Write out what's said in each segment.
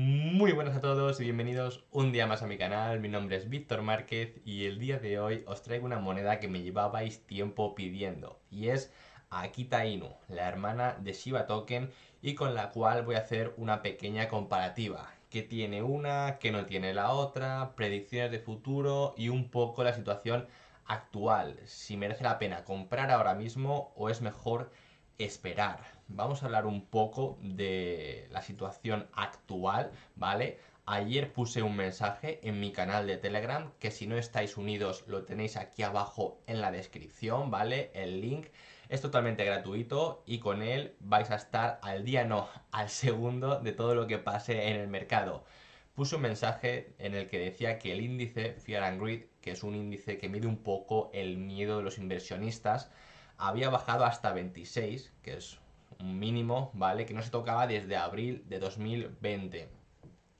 Muy buenas a todos y bienvenidos un día más a mi canal. Mi nombre es Víctor Márquez y el día de hoy os traigo una moneda que me llevabais tiempo pidiendo y es Akita Inu, la hermana de Shiba Token y con la cual voy a hacer una pequeña comparativa. Que tiene una, que no tiene la otra, predicciones de futuro y un poco la situación actual. Si merece la pena comprar ahora mismo o es mejor esperar. Vamos a hablar un poco de la situación actual, ¿vale? Ayer puse un mensaje en mi canal de Telegram, que si no estáis unidos lo tenéis aquí abajo en la descripción, ¿vale? El link es totalmente gratuito y con él vais a estar al día, no, al segundo de todo lo que pase en el mercado. Puse un mensaje en el que decía que el índice Fear and Greed, que es un índice que mide un poco el miedo de los inversionistas, había bajado hasta 26, que es un mínimo, ¿vale? Que no se tocaba desde abril de 2020.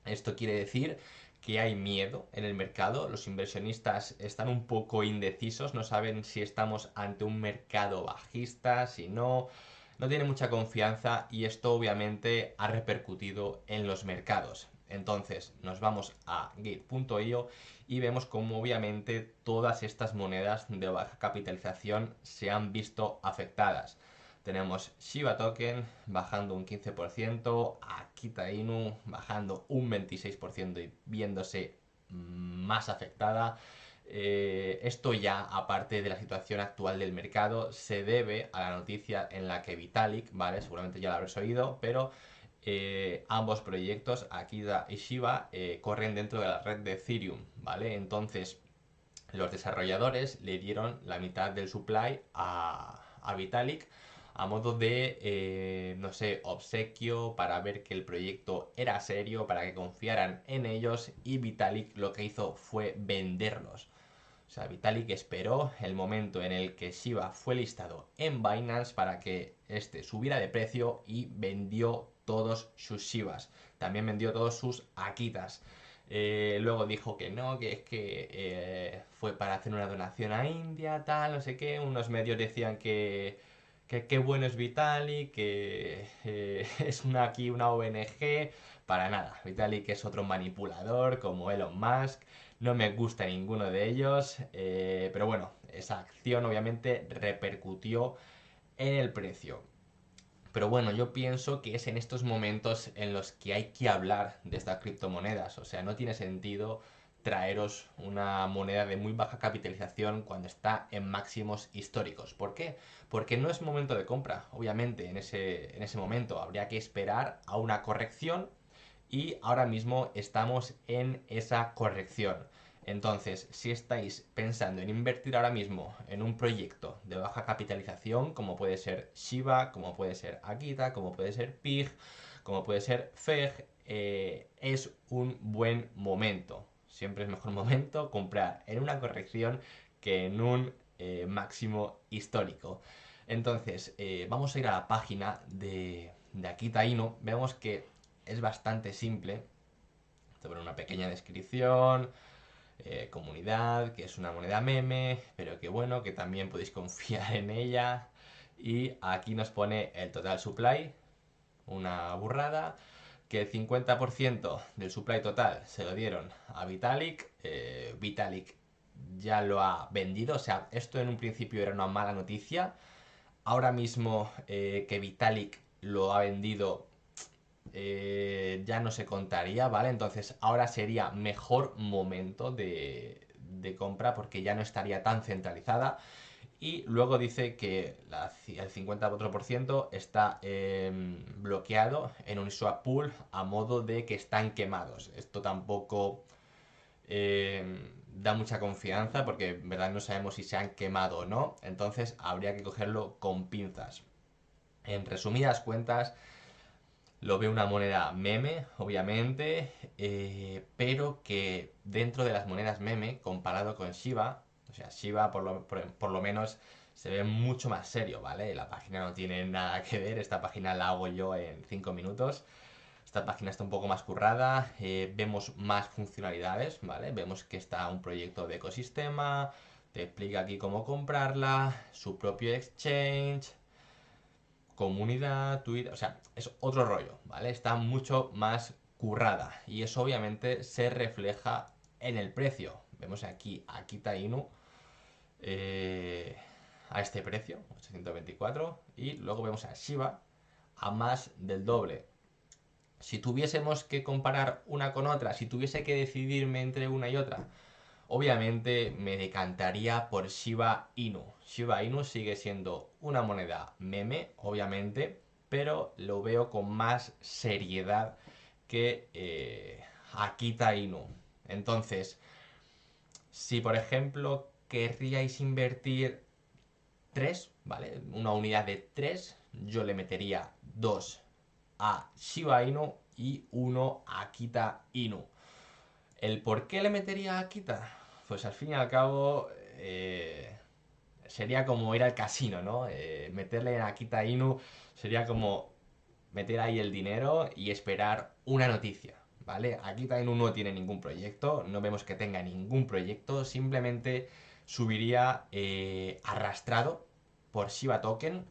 Esto quiere decir que hay miedo en el mercado, los inversionistas están un poco indecisos, no saben si estamos ante un mercado bajista, si no, no tienen mucha confianza y esto obviamente ha repercutido en los mercados. Entonces nos vamos a gate.io y vemos como obviamente todas estas monedas de baja capitalización se han visto afectadas. Tenemos Shiba Token bajando un 15%, Akita Inu bajando un 26% y viéndose más afectada. Eh, esto ya, aparte de la situación actual del mercado, se debe a la noticia en la que Vitalik, ¿vale? Seguramente ya lo habréis oído, pero eh, ambos proyectos, Akida y Shiba, eh, corren dentro de la red de Ethereum, ¿vale? Entonces, los desarrolladores le dieron la mitad del supply a, Vitalik a modo de, no sé, obsequio para ver que el proyecto era serio, para que confiaran en ellos y Vitalik lo que hizo fue venderlos. O sea, Vitalik esperó el momento en el que Shiba fue listado en Binance para que este subiera de precio y vendió todos sus Shivas. También vendió todos sus Akitas. Eh, luego dijo que no, que es que eh, fue para hacer una donación a India, tal, no sé qué. Unos medios decían que qué bueno es Vitalik, que eh, es una, aquí una ONG. Para nada, Vitalik es otro manipulador como Elon Musk. No me gusta ninguno de ellos, pero bueno, esa acción obviamente repercutió en el precio. Pero bueno, yo pienso que es en estos momentos en los que hay que hablar de estas criptomonedas. O sea, no tiene sentido traeros una moneda de muy baja capitalización cuando está en máximos históricos. ¿Por qué? Porque no es momento de compra, obviamente, en ese, en ese momento. Habría que esperar a una corrección y ahora mismo estamos en esa corrección. Entonces, si estáis pensando en invertir ahora mismo en un proyecto de baja capitalización, como puede ser Shiba, como puede ser Akita, como puede ser PIG, como puede ser FEG, eh, es un buen momento. Siempre es mejor momento comprar en una corrección que en un eh, máximo histórico. Entonces, eh, vamos a ir a la página de, de Akita Inu. Vemos que es bastante simple. Te una pequeña descripción eh, comunidad, que es una moneda meme, pero que bueno, que también podéis confiar en ella. Y aquí nos pone el total supply, una burrada, que el 50% del supply total se lo dieron a Vitalik. Eh, Vitalik ya lo ha vendido, o sea, esto en un principio era una mala noticia. Ahora mismo eh, que Vitalik lo ha vendido eh, ya no se contaría, ¿vale? Entonces ahora sería mejor momento de, compra porque ya no estaría tan centralizada. Y luego dice que el 54% está em, bloqueado en un swap pool a modo de que están quemados. Esto tampoco em, da mucha confianza porque en verdad no sabemos si se han quemado o no. Entonces habría que cogerlo con pinzas. En resumidas cuentas, lo veo una moneda meme, obviamente, eh, pero que dentro de las monedas meme, comparado con Shiba, o sea, Shiba por lo, por, lo menos se ve mucho más serio, ¿vale? La página no tiene nada que ver, esta página la hago yo en 5 minutos. Esta página está un poco más currada, eh, vemos más funcionalidades, ¿vale? Vemos que está un proyecto de ecosistema, te explica aquí cómo comprarla, su propio exchange, comunidad, Twitter, o sea, es otro rollo, ¿vale? Está mucho más currada y eso obviamente se refleja en el precio. Vemos aquí a Kita Inu eh, a este precio, 824, y luego vemos a Shiba a más del doble. Si tuviésemos que comparar una con otra, si tuviese que decidirme entre una y otra, obviamente me decantaría por Shiba Inu. Shiba Inu sigue siendo una moneda meme, obviamente, pero lo veo con más seriedad que eh, Akita Inu. Entonces, si por ejemplo querríais invertir 3, ¿vale? Una unidad de 3, yo le metería 2 a Shiba Inu y 1 a Akita Inu. ¿El por qué le metería a Akita? Pues al fin y al cabo eh, sería como ir al casino, ¿no? Eh, meterle a Akita Inu sería como meter ahí el dinero y esperar una noticia, ¿vale? Akita Inu no tiene ningún proyecto, no vemos que tenga ningún proyecto, simplemente subiría eh, arrastrado por Shiba Token,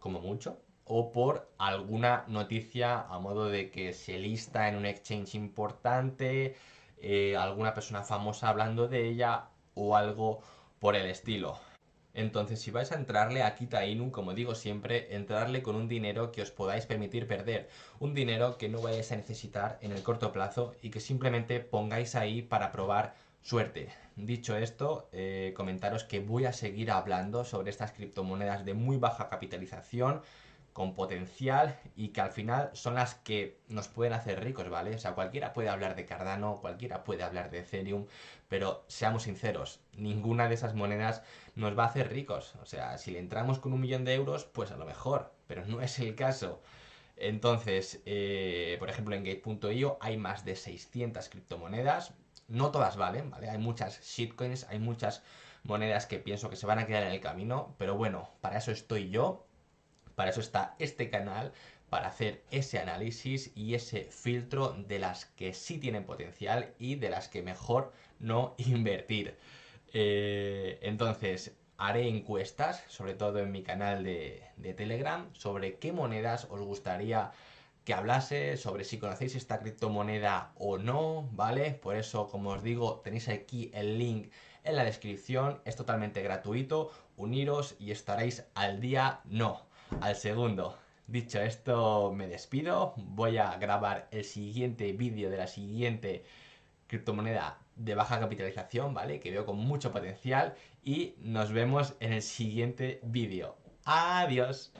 como mucho, o por alguna noticia a modo de que se lista en un exchange importante, eh, alguna persona famosa hablando de ella o algo por el estilo. Entonces, si vais a entrarle a Kita Inu, como digo siempre, entrarle con un dinero que os podáis permitir perder. Un dinero que no vayáis a necesitar en el corto plazo y que simplemente pongáis ahí para probar suerte. Dicho esto, eh, comentaros que voy a seguir hablando sobre estas criptomonedas de muy baja capitalización, con potencial y que al final son las que nos pueden hacer ricos, ¿vale? O sea, cualquiera puede hablar de Cardano, cualquiera puede hablar de Ethereum, pero seamos sinceros, ninguna de esas monedas nos va a hacer ricos. O sea, si le entramos con un millón de euros, pues a lo mejor, pero no es el caso. Entonces, eh, por ejemplo, en Gate.io hay más de 600 criptomonedas, no todas valen, ¿vale? Hay muchas shitcoins, hay muchas monedas que pienso que se van a quedar en el camino, pero bueno, para eso estoy yo, para eso está este canal, para hacer ese análisis y ese filtro de las que sí tienen potencial y de las que mejor no invertir. Eh, entonces, haré encuestas, sobre todo en mi canal de, de Telegram, sobre qué monedas os gustaría que hablase sobre si conocéis esta criptomoneda o no, ¿vale? Por eso, como os digo, tenéis aquí el link en la descripción, es totalmente gratuito, uniros y estaréis al día, no, al segundo. Dicho esto, me despido, voy a grabar el siguiente vídeo de la siguiente criptomoneda de baja capitalización, ¿vale? Que veo con mucho potencial y nos vemos en el siguiente vídeo. Adiós.